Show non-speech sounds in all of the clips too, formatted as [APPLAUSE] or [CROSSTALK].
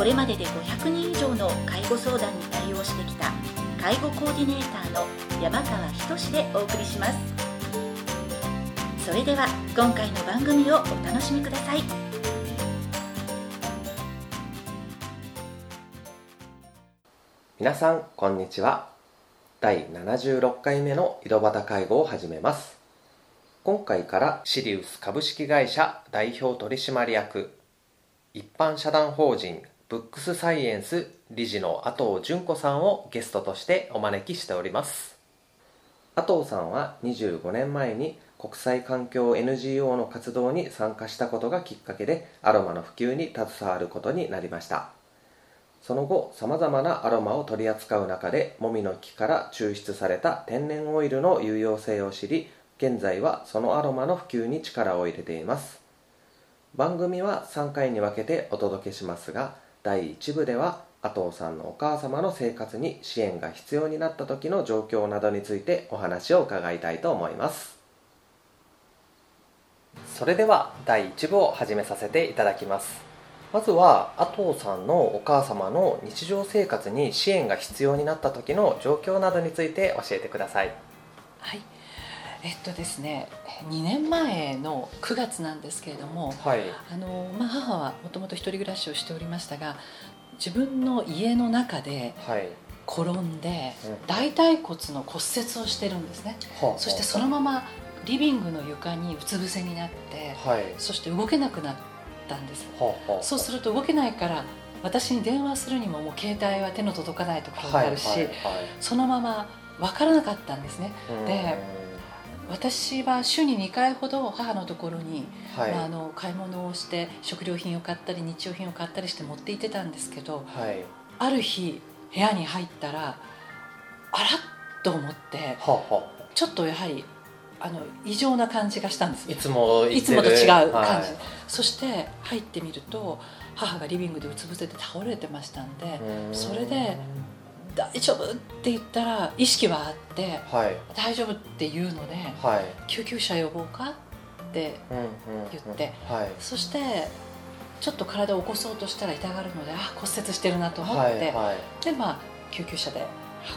これまでで500人以上の介護相談に対応してきた介護コーディネーターの山川仁でお送りします。それでは今回の番組をお楽しみください。皆さんこんにちは。第76回目の井戸端介護を始めます。今回からシリウス株式会社代表取締役一般社団法人ブックスサイエンス理事の阿藤純子さんをゲストとしてお招きしております。阿藤さんは25年前に国際環境 NGO の活動に参加したことがきっかけでアロマの普及に携わることになりました。その後さまざまなアロマを取り扱う中でもみの木から抽出された天然オイルの有用性を知り現在はそのアロマの普及に力を入れています。番組は3回に分けてお届けしますが第1部では阿藤さんのお母様の生活に支援が必要になった時の状況などについてお話を伺いたいと思います。それでは第1部を始めさせていただきます。まずは阿藤さんのお母様の日常生活に支援が必要になった時の状況などについて教えてください。はい。えっとですね2年前の9月なんですけれども、はい。あのまあ、母はもともと一人暮らしをしておりましたが自分の家の中ではい。転んでうん。大腿骨の骨折をしてるんですね。はあそしてそのままリビングの床にうつ伏せになってはい。そして動けなくなったんです。はあはあそうすると動けないから私に電話するにももう携帯は手の届かないところがあるし、はいはいそのまま分からなかったんですね。はいで私は週に2回ほど母のところに、うんはい。まあ、あの買い物をして食料品を買ったり日用品を買ったりして持って行ってたんですけどはい。ある日部屋に入ったらあらっと思ってはあはあ。ちょっとやはりあの異常な感じがしたんです。いつもいつもと違う感じ、はい。そして入ってみると母がリビングでうつ伏せて倒れてましたんでそれで「大丈夫?」って言ったら意識はあってはい「大丈夫」って言うのではい「救急車呼ぼうか?」ってうんうんうん。言ってはい。そしてちょっと体を起こそうとしたら痛がるのであ骨折してるなと思って、はいはい。でまあ救急車で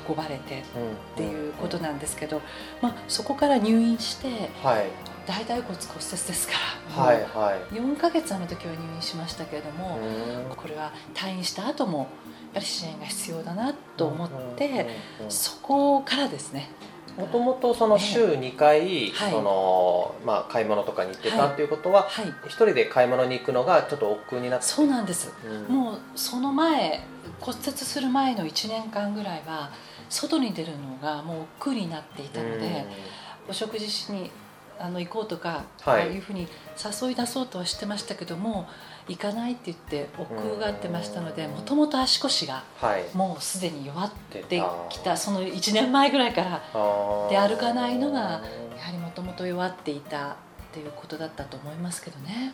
運ばれてっっていうことなんですけど、まあ、そこから入院してはい大腿骨骨折ですから、はいはい。4ヶ月あの時は入院しましたけれども、うん。これは退院した後もやっぱり支援が必要だなと思って、そこからですね。もともとその週2回、はい。そのまあ、買い物とかに行ってたっていうことは、はい。一人で買い物に行くのがちょっと億劫になって。そうなんです。うん。もうその前骨折する前の1年間ぐらいは外に出るのがもう億劫になっていたので、お食事しにあの行こうとか、はい。ああいうふうに誘い出そうとはしてましたけども行かないって言って億劫があってましたのでうん。もともと足腰がはい。もうすでに弱って出きたその1年前ぐらいからで歩かないのがやはりもともと弱っていたっていうことだったと思いますけどね。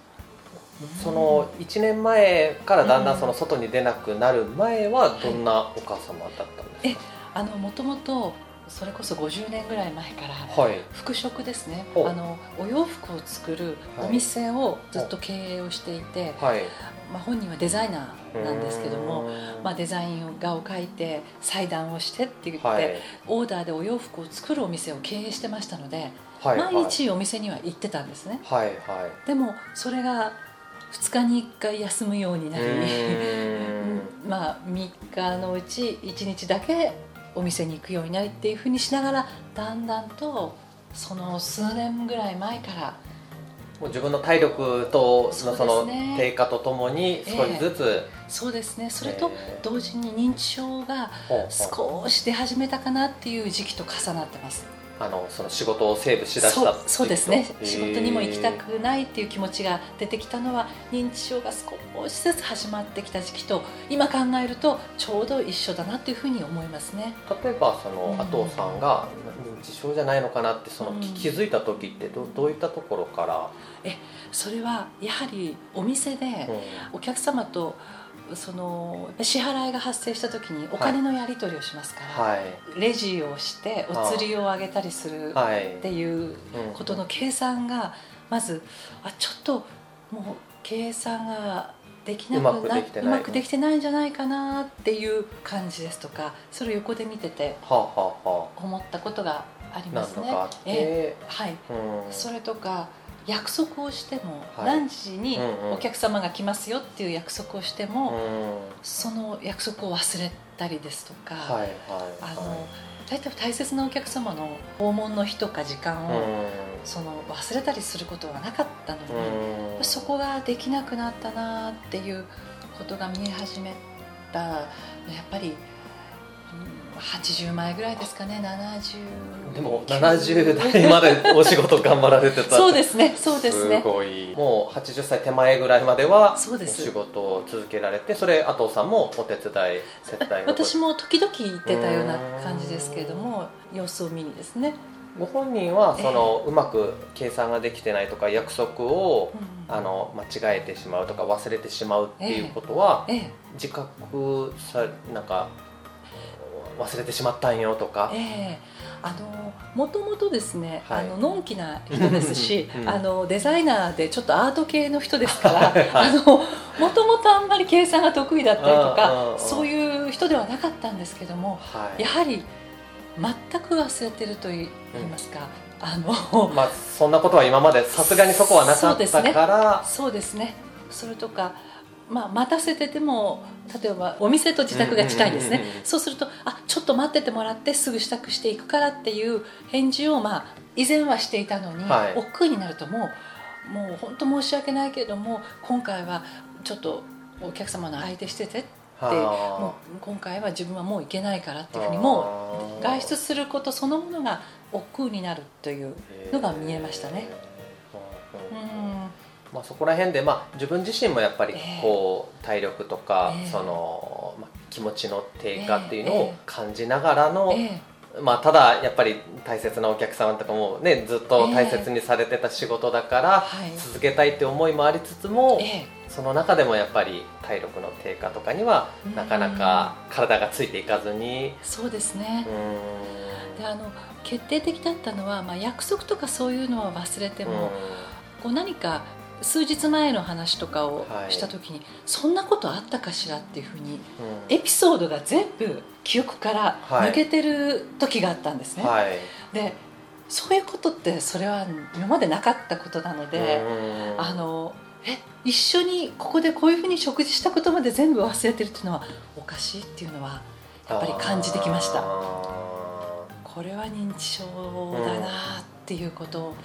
その1年前からだんだうん。んその外に出なくなる前はどんなお母様だったんですか、あのもともとそれこそ50年ぐらい前からはい。服飾ですね。あのお洋服を作るはい。お店をずっと経営をしていて、はい。まあ、本人はデザイナーなんですけども、うん。まあ、デザイン画を描いて裁断をしてって言って、はい。オーダーでお洋服を作るお店を経営してましたので、はい。毎日お店には行ってたんですね。はい。はい。でもそれが2日に1回休むようになり、[LAUGHS] まあ3日のうち1日だけお店に行くようになりっていうふうにしながらだんだんとその数年ぐらい前からもう自分の体力とそうその低下とともに少しずつ、そうですね。それとえー同時に認知症が少し出始めたかなっていう時期と重なってますあのその仕事をセーブしだしたそうそうですね。仕事にも行きたくないっていう気持ちが出てきたのは認知症が少しずつ始まってきた時期と今考えるとちょうど一緒だなっていうふうに思いますね。例えばそのうん。阿藤さんが認知症じゃないのかなってそのうん。気づいた時ってどどういったところから、それはやはりお店でうん。お客様とその支払いが発生した時にお金のやり取りをしますから、はい。レジをしてお釣りを上げたりするはい。っていううんことの計算がまずあちょっともう計算ができなくうまくなできてないうまくできてないんじゃないかなっていう感じですとかそれを横で見てて思ったことがありあますね。え。はい、うん。それとか約束をしても、はい。何時にお客様が来ますよっていう約束をしても、うん。その約束を忘れたりですとか、はいはいあの大体大切なお客様の訪問の日とか時間を、うその忘れたりすることがなかったのに、んうん。そこができなくなったなっていうことが見え始めたやっぱり、うん80前ぐらいですかね。70でも70代までお仕事頑張られてた。そうですね。そうですね。すごい。もう80歳手前ぐらいまではお仕事を続けられてそれ阿藤さんもお手伝い接待の私も時々行ってたような感じですけれども様子を見にですね、ご本人はその、うまく計算ができてないとか約束をうん。あの間違えてしまうとか忘れてしまうっていうことは、ええ。自覚さなんか忘れてしまったんよとか、ええ。あのもともとですね、はい。あののんきな人ですし、うんあのデザイナーでちょっとアート系の人ですから、はいあのもともとあんまり計算が得意だったりとかあそういう人ではなかったんですけどもはい。やはり全く忘れてると言いますか、あのまあ、そんなことは今までさすがにそこはなかったから、そうですね。それとか、まあ、待たせてても例えばお店と自宅が近いんですね。そうするとあちょっと待っててもらってすぐ支度していくからっていう返事を、まあ、以前はしていたのに、はい。億劫になるともうもう本当申し訳ないけれども今回はちょっとお客様の相手しててってはあ。もう今回は自分はもう行けないからっていうふうにもう外出することそのものが億劫になるというのが見えましたね。まあ、そこら辺で、まあ、自分自身もやっぱりええ。こう体力とか、ええ。そのまあ、気持ちの低下っていうのをええ。感じながらの、えまあ、ただやっぱり大切なお客様とかも、ね、ずっと大切にされてた仕事だから、はい。続けたいって思いもありつつも、ええ。その中でもやっぱり体力の低下とかにはうん。なかなか体がついていかずに。そうですね。う、ん。であの決定的だったのは、まあ、約束とかそういうのは忘れても、こう何か数日前の話とかをはい。した時に、そんなことあったかしらっていうふうにうん。エピソードが全部記憶から抜けてる時があったんですね、はい。でそういうことってそれは今までなかったことなので、うんあのえ一緒にここでこういうふうに食事したことまで全部忘れてるっていうのはおかしいっていうのはやっぱり感じてきました。あこれは認知症だなっていうことを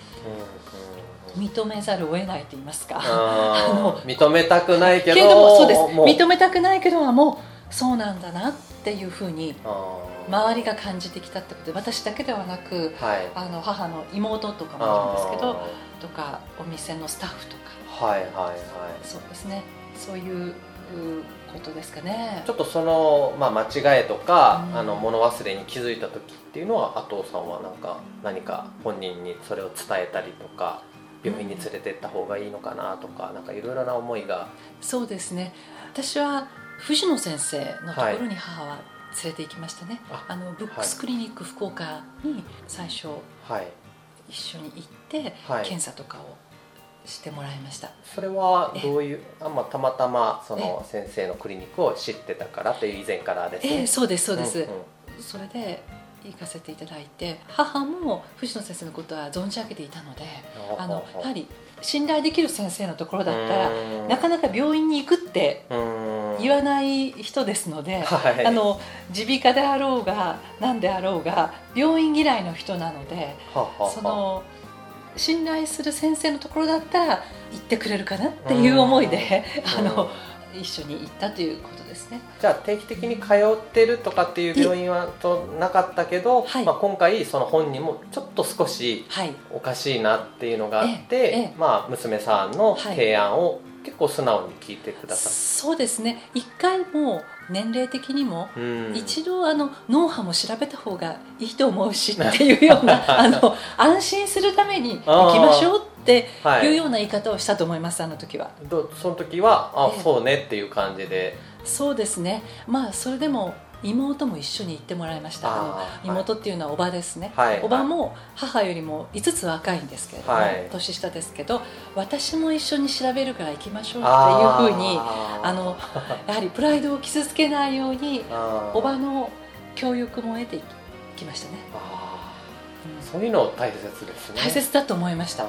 認めざるを得ないと言いますか。あーの認めたくないけどけれどもそうです。認めたくないけどもうそうなんだなっていうふうに周りが感じてきたってことで私だけではなくはい。あの母の妹とかもいるんですけどとかお店のスタッフとか。はいはいはい。そうですね。そういううことですかね。ちょっとその、まあ、間違えとか、うん。あの物忘れに気づいた時っていうのは阿藤さんはなんか何か本人にそれを伝えたりとか病院に連れてった方がいいのかなとか、なんかいろいろな思いが。そうですね。私は藤野先生のところに母は連れて行きましたね、ああのブックスクリニック福岡に最初はい。一緒に行ってはい。検査とかをしてもらいました、それはどういうあ、まあ、たまたまその先生のクリニックを知ってたからという以前からですねええそうですそうです、んん。それで行かせていただいて母も藤野先生のことは存じ上げていたのであのやはり信頼できる先生のところだったらうん。なかなか病院に行くってうん。言わない人ですので、耳鼻科であろうが何であろうが病院嫌いの人なのでその信頼する先生のところだったら行ってくれるかなっていう思いであの一緒に行ったということですね。じゃあ定期的に通ってるとかっていう病院はとなかったけど、はい。まあ、今回その本人もちょっと少しはい、おかしいなっていうのがあって、ええええ。まあ、娘さんの提案を結構素直に聞いてくださそうですね。一回も年齢的にもる、うん。一度あの脳波も調べた方がいいと思うしっていうような [LAUGHS] あの安心するために行きましょうってはい。いうような言い方をしたと思いますあの時は。どその時はあ、ええ。そうねっていう感じで。そうですね。まあそれでも妹も一緒に行ってもらいました。あの妹っていうのはおばですね、はい。おばも母よりも5つ若いんですけれども、はい。年下ですけど私も一緒に調べるから行きましょうっていうふうにあの [LAUGHS] やはりプライドを傷つけないようにおばの教育も得ていきましたね、そういうの大切ですね。大切だと思いました。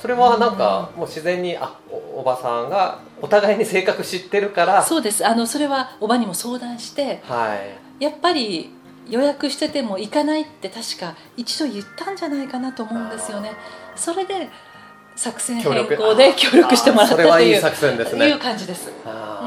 それはなんかもう自然にあおおばさんがお互いに性格知ってるから。そうです。あのそれはおばにも相談してはい。やっぱり予約してても行かないって確か一度言ったんじゃないかなと思うんですよね。それで作戦変更で協力してもらったといういい作戦ですいうね感じです。あ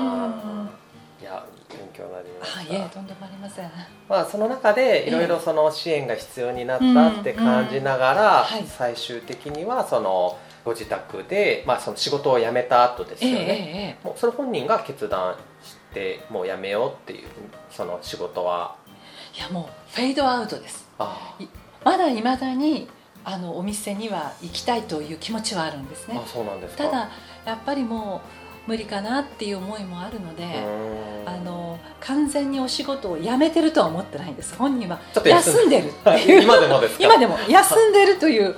強になりまあした。いえとんでもありません。まあ、その中でいろいろその支援が必要になったって感じながら、はい。最終的にはそのご自宅で、まあ、その仕事を辞めた後ですよね、ええもうそれ本人が決断してもう辞めようっていうその仕事は。えいやもうフェードアウトです。あまだいまだにあのお店には行きたいという気持ちはあるんですね。あそうなんですか。ただやっぱりもう無理かなっていう思いもあるので、あの完全にお仕事を辞めてるとは思ってないんです。本人は休んで。るっていう。今でもですか？[LAUGHS] 今でも。休んでるという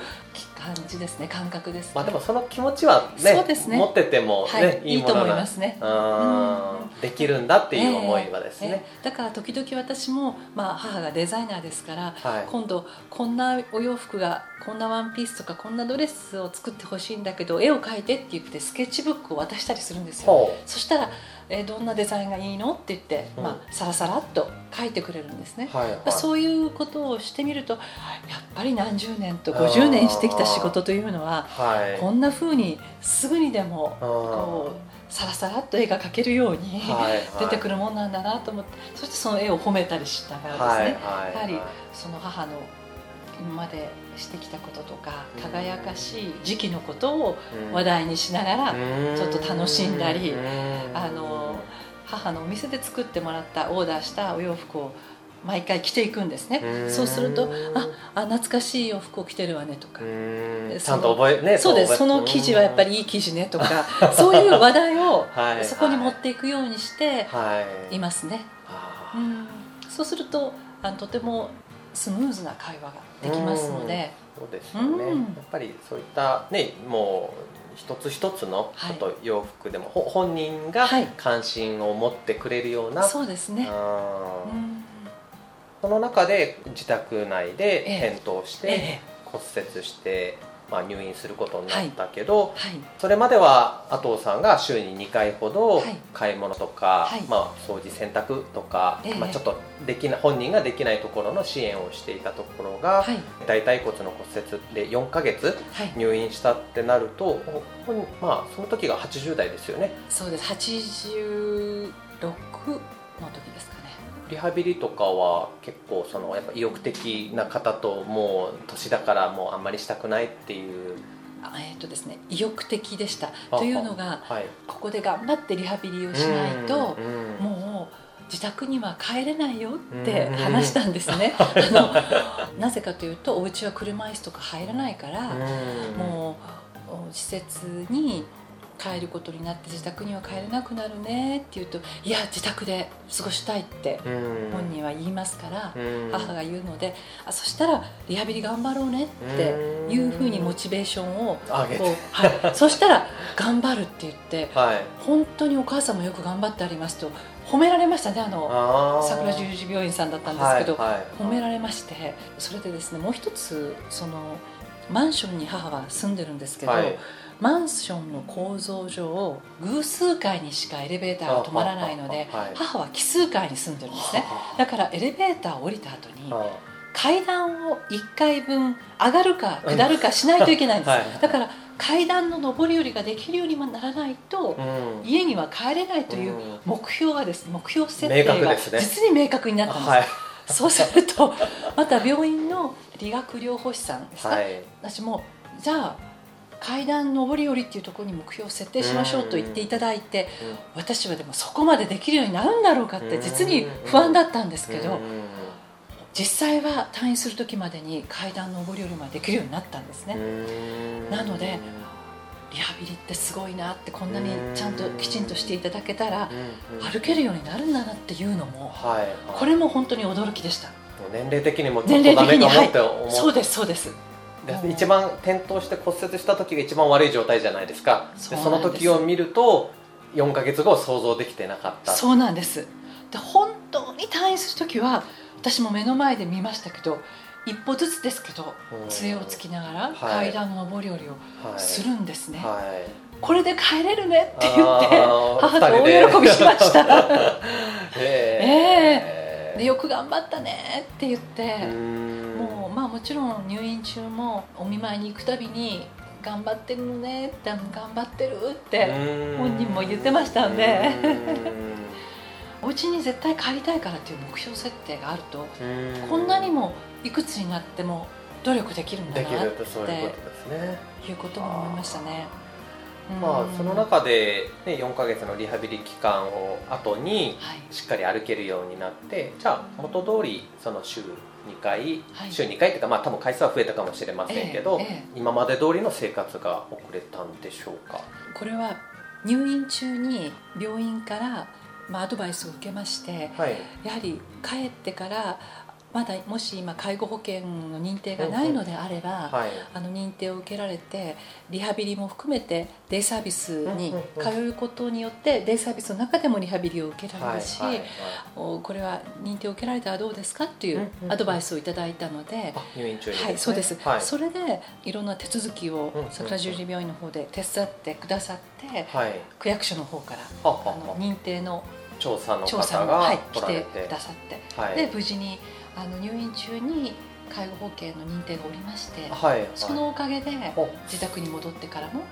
感じですね感覚です、ねまあでもその気持ちはねそうですね。持っててもね、はい、いいと思いますね。うん。できるんだっていう思いはですね、ええだから時々私も、まあ、母がデザイナーですからはい。今度こんなお洋服がこんなワンピースとかこんなドレスを作ってほしいんだけど絵を描いてって言ってスケッチブックを渡したりするんですよ。ほそしたら、えーどんなデザインがいいの？って言って、うん。まあ、さらさらっと描いてくれるんですね。う、はいはい、そういうことをしてみるとやっぱり何十年と50年してきた仕事というのははい。こんな風にすぐにでもうん。こうさらさらっと絵が描けるようにはいはい。[LAUGHS] 出てくるもんなんだなと思ってそしてその絵を褒めたりしながらはいですね、はい。やはりその母の今までしてきたこととかうん。輝かしい時期のことをうん。話題にしながらうん。ちょっと楽しんだりうん。あの母のお店で作ってもらったオーダーしたお洋服を毎回着ていくんですね。うん。そうするとああ懐かしい洋服を着てるわねとか。ちゃんと覚えねそうです。その生地はやっぱりいい生地ねとか [LAUGHS] そういう話題を [LAUGHS] はい。そこに持っていくようにしてはい。いますね、あー。うん、そうするとあのとてもスムーズな会話ができますので。そうですよね、うん。やっぱりそういったねもう一つ一つのちはいょっと洋服でも、ほ本人がはい。関心を持ってくれるような、そうですね、うん。その中で自宅内でええ。転倒して、ええ。骨折して、まあ、入院することになったけど、はい。それまでは阿藤さんが週に2回ほどはい。買い物とか、はい。まあ、掃除洗濯とか、ええ。まあ、ちょっとできな本人ができないところの支援をしていたところが、はい。大腿骨の骨折で4ヶ月はい。入院したってなると、まあ、その時が80代ですよね。そうです。86の時ですかねリハビリとかは結構そのやっぱ意欲的な方ともう年だからもうあんまりしたくないっていう。あえっ、とですね意欲的でした。あというのがはい。ここで頑張ってリハビリをしないとうんもう自宅には帰れないよってうん。話したんですね。[LAUGHS] あのなぜかというとお家は車椅子とか入らないからうん。もうお施設に帰ることになって自宅には帰れなくなるねって言うといや自宅で過ごしたいってうん。本人は言いますからうん。母が言うのであそしたらリハビリ頑張ろうねっていうふうにモチベーションをこう、はい、[LAUGHS] そしたら頑張るって言ってはい。本当にお母さんもよく頑張ってありますと褒められましたねあの桜十字病院さんだったんですけど、はいはい。褒められましてそれでですねもう一つそのマンションに母は住んでるんですけど、はいマンションの構造上偶数階にしかエレベーターが止まらないので母は奇数階に住んでるんですね。だからエレベーターを降りた後にあ階段を1階分上がるか下るかしないといけないんです、はい。だから階段の上り下りができるようにもならないと、うん。家には帰れないといううん。目標がですね目標設定が実に明確になったんです、はい。そうするとまた病院の理学療法士さんですか、はい。私もじゃあ階段上り下りっていうところに目標を設定しましょうと言っていただいて私はでもそこまでできるようになるんだろうかって実に不安だったんですけどうん。実際は退院する時までに階段上り下りまでできるようになったんですね。うん。なのでリハビリってすごいなってこんなにちゃんときちんとしていただけたらうん。歩けるようになるんだなっていうのもはい。はい。これも本当に驚きでした。年齢的にもちょっ年と齢的にダメかもって思そうですそうです。で一番転倒して骨折した時が一番悪い状態じゃないですか。でそうその時を見ると4か月後想像できてなかった。そうなんです。で本当に退院する時は私も目の前で見ましたけど一歩ずつですけどうん。杖をつきながらはい。階段の上り下りをはい。するんですね、はい。これで帰れるねって言って母と大喜びしました。[LAUGHS] ええでよく頑張ったねって言って、まあもちろん入院中もお見舞いに行くたびに頑張ってるのねって頑張ってるってうん。本人も言ってましたんで。うん。[LAUGHS] お家に絶対帰りたいからっていう目標設定があるとうん。こんなにもいくつになっても努力できるんだなっていうことも思いましたね。まあうんその中で、ね、4ヶ月のリハビリ期間を後にはい。しっかり歩けるようになってじゃあ元通りその週2回、はい。週2回っていうかまあ多分回数は増えたかもしれませんけど、ええええ。今まで通りの生活が遅れたんでしょうか？これは入院中に病院から、まあ、アドバイスを受けましてはい。やはり帰ってからまだもし今介護保険の認定がないのであれば、はい。あの認定を受けられてリハビリも含めてデイサービスに通うことによってデイサービスの中でもリハビリを受けられるし、はいはいおこれは認定を受けられたらどうですかっていうアドバイスをいただいたので。あ入院中に、ね、はい、そうです、はい。それでいろんな手続きを桜十字病院の方で手伝ってくださってはい。区役所の方からああの認定の調査の方が来てくださって。はい。で無事にあの入院中に介護保険の認定がおりましてはいはい。そのおかげでお。自宅に戻ってからも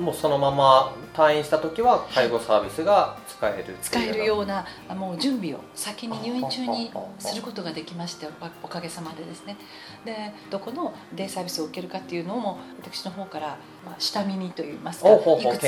もうそのまま退院した時は介護サービスが使える使えるようなあもう準備を先に入院中にすることができましておおかげさまでですね。でどこのデイサービスを受けるかっていうのも私の方から、まあ、下見にといいますか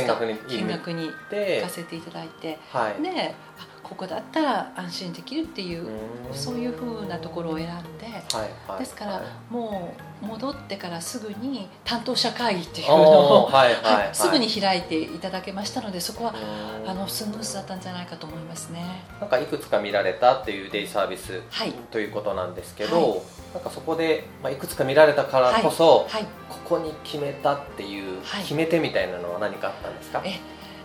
か見学に行でかせていただいて。はい。であここだったら安心できるっていうそういうふうなところを選んではいはい。ですからはい。もう戻ってからすぐに担当者会議っていうおのを、ーはいはいははいいすぐに開いていただけましたのでそこはあのスムーズだったんじゃないかと思いますね。なんかいくつか見られたっていうデイサービスはい。ということなんですけど、はなんかそこで、まあ、いくつか見られたからこそ、はい、ここに決めたっていうはい。決め手みたいなのは何かあったんですか、え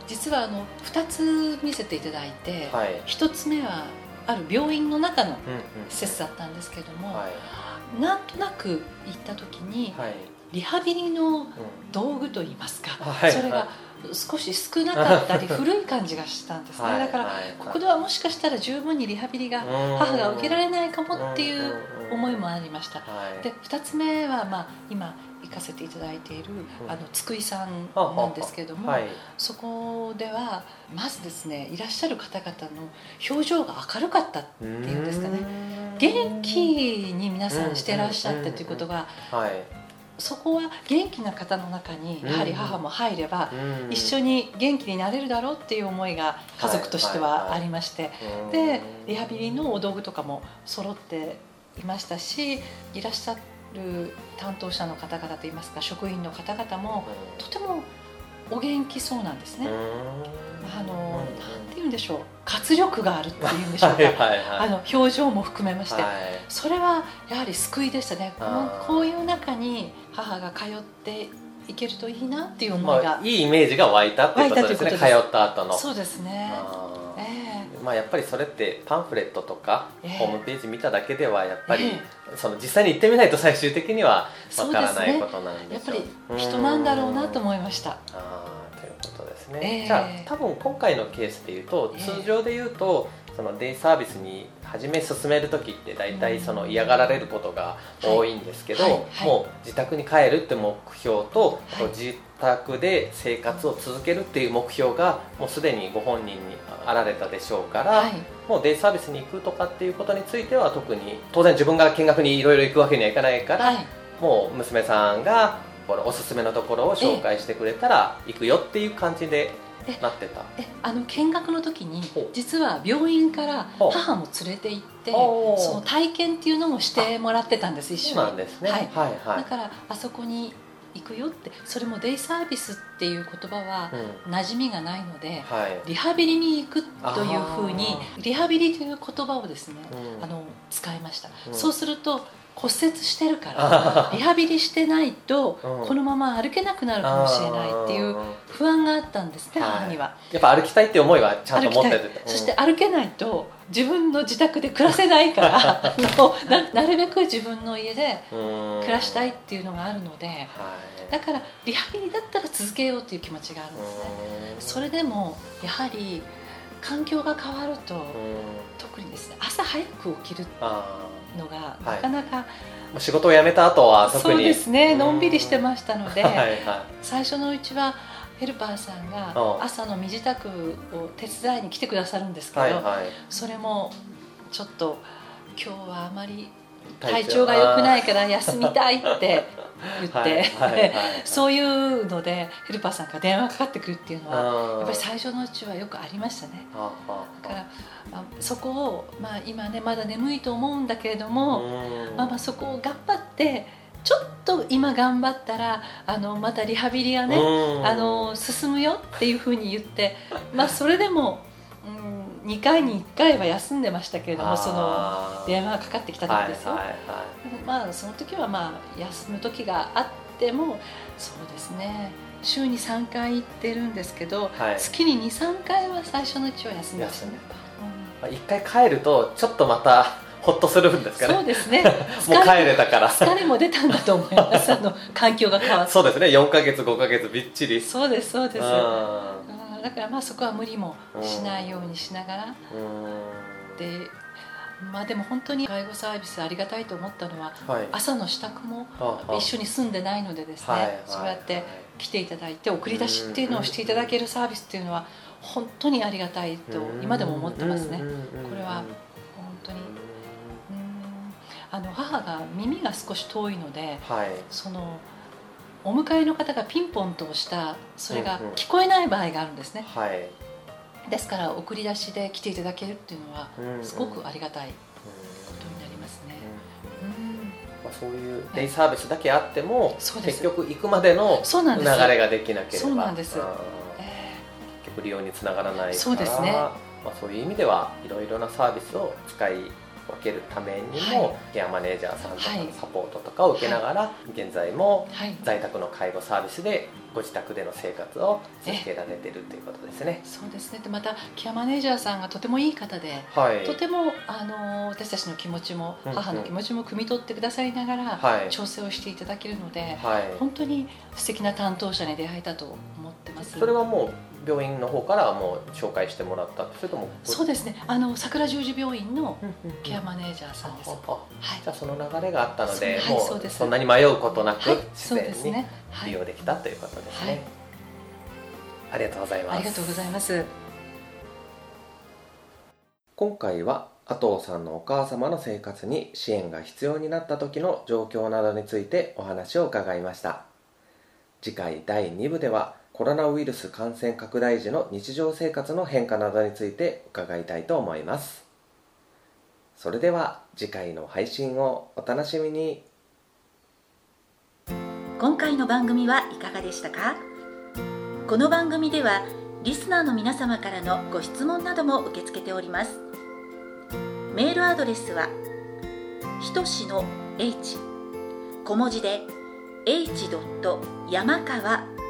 実はあの2つ見せていただいて、はい、1つ目はある病院の中のうんうん。施設だったんですけれども、はい。なんとなく行った時にはい。リハビリのうん道具といいますか、はい。それが少し少なかったり古い感じがしたんですね、はい。だからはい。ここではもしかしたら十分にリハビリが母が受けられないかもっていう思いもありました。はい。で2つ目は、まあ、今行かせていただいている、うん。あの津久井さんなんですけれども、はい。そこではまずですねいらっしゃる方々の表情が明るかったっていうんですかね。元気に皆さんしてらっしゃったということがはい。そこは元気な方の中にやはり母も入れば一緒にに元気になれるだろうっていう思いが家族としてはありましてでリハビリのお道具とかも揃っていましたしいらっしゃる担当者の方々といいますか職員の方々もとてもお元気そうなんですね。あのなんて言うんでしょう。活力があるっていうんでしょうか、はいあの表情も含めまして、はい。それはやはり救いでしたね。このこういう中に母が通っていけるといいなっていう思いが、まあ、いいイメージが湧いたっていうことですね。通った後の。そうですねまあやっぱりそれってパンフレットとかええ。ホームページ見ただけではやっぱりえその実際に行ってみないと最終的にはわからないことなんでしょうやっぱり人なんだろうなと思いました。あーということですね、ええ。じゃあ多分今回のケースでいうと、ええ。通常でいうとそのデイサービスに初め進める時って大体その嫌がられることが多いんですけど、はい。はい。はいもう自宅に帰るって目標と、自宅で生活を続けるっていう目標がもうすでにご本人にあられたでしょうから、はい。もうデイサービスに行くとかっていうことについては特に当然自分が見学にいろいろ行くわけにはいかないから、はい。もう娘さんがこのおすすめのところを紹介してくれたら行くよっていう感じでえなってた。えあの見学の時に実は病院から母も連れて行ってその体験っていうのもしてもらってたんです一そう緒になんですね。はい。はいはい。だからあそこに行くよってそれもデイサービスっていう言葉はうん。馴染みがないのではい。リハビリに行くというふうにリハビリという言葉をですねうん。あの使いました、うん。そうすると骨折してるからあリハビリしてないとうん。このまま歩けなくなるかもしれないっていう不安があったんですねはい。母には。やっぱ歩きたいって思いはちゃんと持ってて、そして歩けないと自分の自宅で暮らせないから [LAUGHS] ななるべく自分の家で暮暮らしたいっていうのがあるのではい。だからリハビリだったら続けようっていう気持ちがあるんですね。それでもやはり環境が変わるとうん特にですね朝早く起きるあのがはい。なかなか、ーもう仕事を辞めた後は特に。そうですねうん。のんびりしてましたので、はいはい。最初のうちはヘルパーさんがうん朝の身支度を手伝いに来てくださるんですけど、はいはい。それもちょっと今日はあまり体調が良くないいから休みたいって [LAUGHS] 言って、そういうのでヘルパーさんから電話かかってくるっていうのはややっぱり最初のうちはよくありましたね。だからあそこを、まあ、今ねまだ眠いと思うんだけれども、まあ、まあそこを頑張ってちょっと今頑張ったらあのまたリハビリがね、あの進むよっていうふうに言って、まあ、それでも、うん、2回に1回は休んでましたけれどもその電話がかかってきた時ですよ、はいはいはい。まあその時はまあ休む時があってもそうですね。週に3回行ってるんですけど、はい。月に23回は最初のうちは休みましたね。休んでまあ一回帰るとちょっとまたほっとするんですかね。そうですね。[LAUGHS] もう帰れたから。疲れも出たんだと思います。あの環境が変わって。そうですね。4か月5か月びっちり。そうですそうです。うんだからまあそこは無理もしないようにしながら。うんでまあでも本当に介護サービスありがたいと思ったのははい。朝の支度も一緒に住んでないのでですね、はいはいそうやって来ていただいて送り出しっていうのをしていただけるサービスっていうのは本当にありがたいと今でも思ってますね。これは本当に。うん。あの母が耳が少し遠いのではい。そのお迎えの方がピンポンと押したそれがうんうん。聞こえない場合があるんですね。はい。ですから送り出しで来ていただけるっていうのはうんうん。すごくありがたいうん。ことになりますね。うん。うん。まあ、そういうデイサービスだけあっても、そうです。結局行くまでの流れができなければ。そうなんです。ん。え結局利用につながらないからそうですね。まあ、そういう意味ではいろいろなサービスを使い分けるためにも、はい。ケアマネージャーさんとかはい。のサポートとかを受けながら、現在も在宅の介護サービスでご自宅での生活を続けられてるということですね。そうですね。でまたケアマネージャーさんがとてもいい方ではい、とてもあの私たちの気持ちもうんうん。母の気持ちも汲み取ってくださりながらはい。調整をしていただけるのではい、本当に素敵な担当者に出会えたと思ってます。それはもう病院の方からもう紹介してもらったそれともそうですね。あの桜十字病院のうんうんうん。ケアマネージャーさんです、ああは。い。じゃあその流れがあったので、はいもそうです。そんなに迷うことなく、はい自然に利用できたということですね、はい。ありがとうございます。ありがとうございます。今回は阿藤さんのお母様の生活に支援が必要になった時の状況などについてお話を伺いました。次回第2部ではコロナウイルス感染拡大時の日常生活の変化などについて伺いたいと思います。それでは次回の配信をお楽しみに。今回の番組はいかがでしたか？この番組ではリスナーの皆様からのご質問なども受け付けております。メールアドレスはひとしの h 小文字で h. 山川